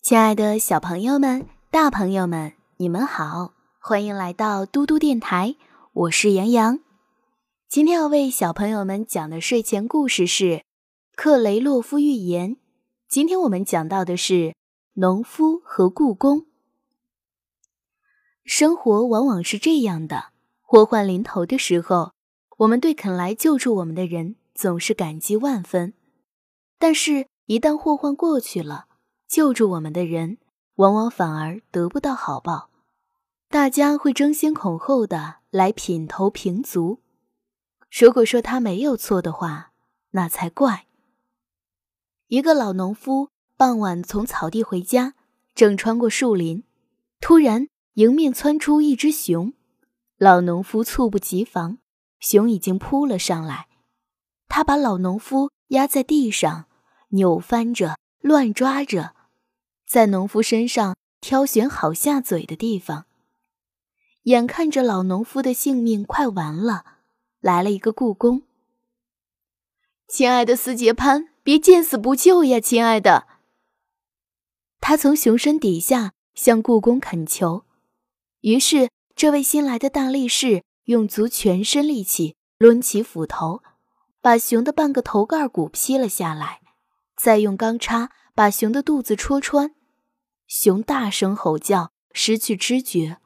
亲爱的小朋友们、大朋友们，你们好，欢迎来到嘟嘟电台，我是杨洋。今天要为小朋友们讲的睡前故事是《克雷洛夫寓言》。今天我们讲到的是农夫和故宫。生活往往是这样的：祸患临头的时候，我们对肯来救助我们的人总是感激万分；但是，一旦祸患过去了，救助我们的人往往反而得不到好报，大家会争先恐后的来品头评足。如果说他没有错的话，那才怪。一个老农夫傍晚从草地回家，正穿过树林，突然。迎面窜出一只熊，老农夫猝不及防，熊已经扑了上来。他把老农夫压在地上，扭翻着，乱抓着，在农夫身上挑选好下嘴的地方。眼看着老农夫的性命快完了，来了一个故宫。亲爱的斯杰潘，别见死不救呀，亲爱的！他从熊身底下向故宫恳求。于是，这位新来的大力士用足全身力气抡起斧头，把熊的半个头盖骨劈了下来，再用钢叉把熊的肚子戳穿。熊大声吼叫，失去知觉，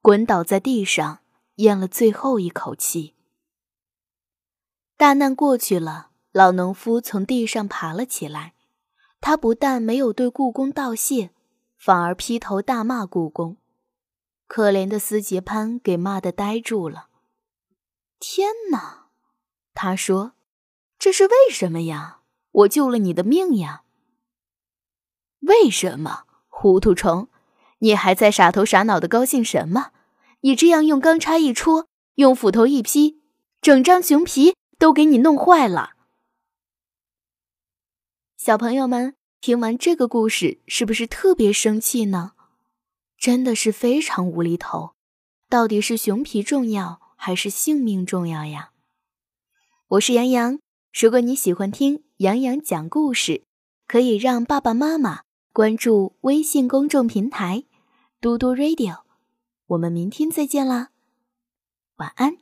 滚倒在地上，咽了最后一口气。大难过去了，老农夫从地上爬了起来。他不但没有对故宫道谢，反而劈头大骂故宫。可怜的斯杰潘给骂的呆住了。天哪，他说：“这是为什么呀？我救了你的命呀！”为什么，糊涂虫？你还在傻头傻脑的高兴什么？你这样用钢叉一戳，用斧头一劈，整张熊皮都给你弄坏了。小朋友们，听完这个故事，是不是特别生气呢？真的是非常无厘头，到底是熊皮重要还是性命重要呀？我是杨洋，如果你喜欢听杨洋讲故事，可以让爸爸妈妈关注微信公众平台“嘟嘟 radio”。我们明天再见啦，晚安。